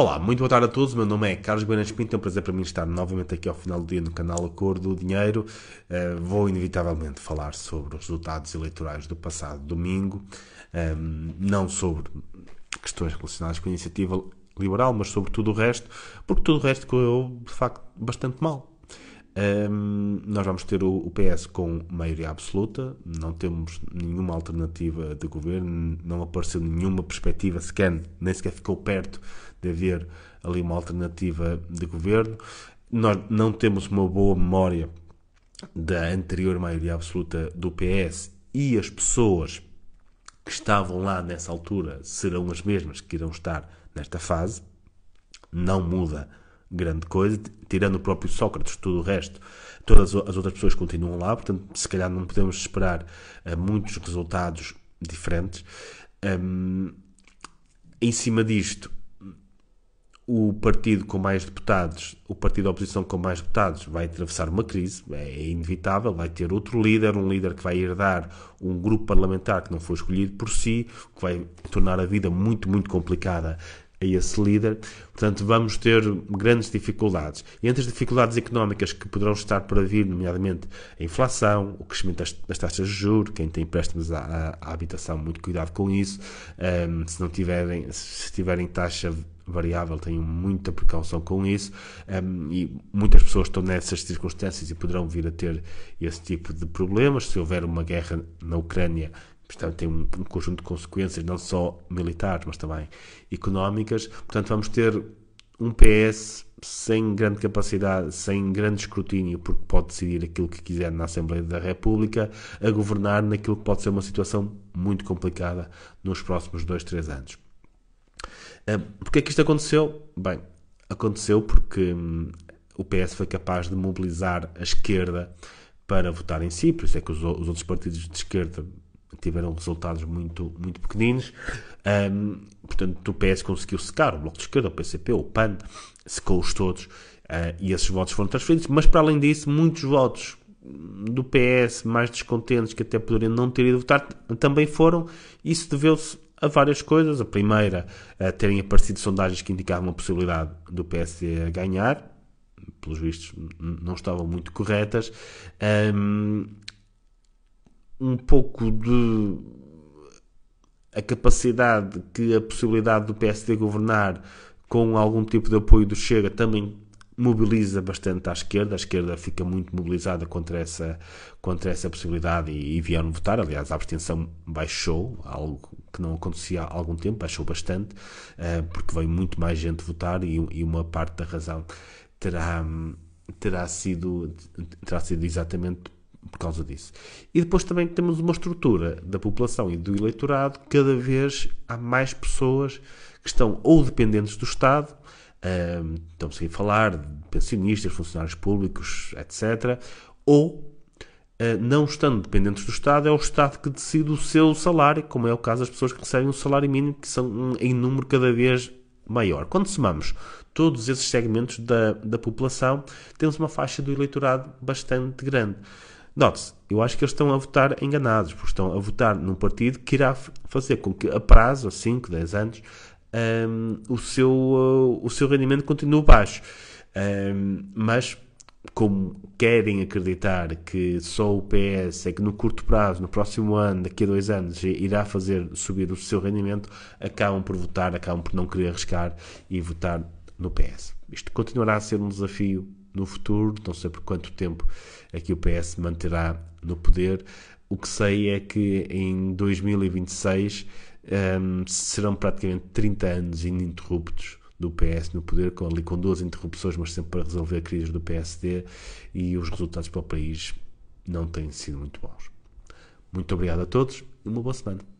Olá, muito boa tarde a todos. Meu nome é Carlos Buenas Pinto. É um prazer para mim estar novamente aqui ao final do dia no canal Acordo do Dinheiro. Uh, vou inevitavelmente falar sobre os resultados eleitorais do passado domingo, um, ehm, não sobre questões relacionadas com a iniciativa liberal, mas sobre tudo o resto, porque tudo o resto correu de facto bastante mal. Um, nós vamos ter o, o, PS com maioria absoluta, não temos nenhuma alternativa de governo, não apareceu nenhuma perspectiva sequer, nem sequer ficou perto de haver ali uma alternativa de governo. Nós não temos uma boa memória da anterior maioria absoluta do PS e as pessoas que estavam lá nessa altura serão as mesmas que irão estar nesta fase. Não muda grande coisa, tirando o próprio Sócrates, tudo o resto, todas as outras pessoas continuam lá, portanto, se calhar não podemos esperar uh, muitos resultados diferentes. Um, em cima disto, o partido com mais deputados, o partido da oposição com mais deputados, vai atravessar uma crise, é inevitável, vai ter outro líder, um líder que vai herdar um grupo parlamentar que não foi escolhido por si, que vai tornar a vida muito, muito complicada a esse líder. Portanto, vamos ter grandes dificuldades. E entre as dificuldades económicas que poderão estar para vir, nomeadamente a inflação, o crescimento das, das taxas de juros, quem tem empréstimos à, à, habitação, muito cuidado com isso. Um, se não tiverem, se tiverem taxa variável, tenham muita precaução com isso. Um, e muitas pessoas estão nessas circunstâncias e poderão vir a ter esse tipo de problemas. Se houver uma guerra na Ucrânia, Portanto, tem um, um, conjunto de consequências, não só militares, mas também económicas. Portanto, vamos ter um PS sem grande capacidade, sem grande escrutínio, porque pode decidir aquilo que quiser na Assembleia da República, a governar naquilo que pode ser uma situação muito complicada nos próximos dois, três anos. Uh, Porquê é que isto aconteceu? Bem, aconteceu porque hum, o PS foi capaz de mobilizar a esquerda para votar em si, por isso é que os outros partidos de esquerda tiveram resultados muito, muito pequeninos. Um, portanto, o PS conseguiu secar o Bloco de Esquerda, o PCP, o PAN, secou-os todos uh, e esses votos foram transferidos. Mas, para além disso, muitos votos do PS mais descontentes que até poderiam não ter ido votar também foram. Isso deveu-se a várias coisas. A primeira, a terem aparecido sondagens que indicavam a possibilidade do PS ganhar. Pelos vistos, não estavam muito corretas. Um, um pouco de a capacidade que a possibilidade do PSD governar com algum tipo de apoio do Chega também mobiliza bastante à esquerda, a esquerda fica muito mobilizada contra essa, contra essa possibilidade e, e vieram votar, aliás a abstenção baixou, algo que não acontecia há algum tempo, baixou bastante, uh, porque veio muito mais gente votar e, e uma parte da razão terá, terá, sido, terá sido exatamente por causa disso. E depois também temos uma estrutura da população e do eleitorado, cada vez há mais pessoas que estão ou dependentes do Estado, um, estamos a falar de pensionistas, funcionários públicos, etc., ou Uh, não estando dependentes do Estado, é o Estado que decide o seu salário, como é o caso das pessoas que recebem um salário mínimo, que são em número cada vez maior. Quando somamos todos esses segmentos da, da população, temos uma faixa do eleitorado bastante grande. Note-se, eu acho que eles estão a votar enganados, porque estão a votar num partido que irá fazer com que a prazo, a 5, 10 anos, um, o, seu, uh, o seu rendimento continue baixo. Um, mas, como querem acreditar que só o PS é que no curto prazo, no próximo ano, daqui a dois anos, irá fazer subir o seu rendimento, acabam por votar, acabam por não querer arriscar e votar no PS. Isto continuará a ser um desafio no futuro, não sei por quanto tempo é que o PS manterá no poder. O que sei é que em 2026 um, serão praticamente 30 anos ininterruptos do PS no poder, com, ali com duas interrupções, mas sempre para resolver a crise do PSD e os resultados para o país não têm sido muito bons. Muito obrigado a todos e uma boa semana.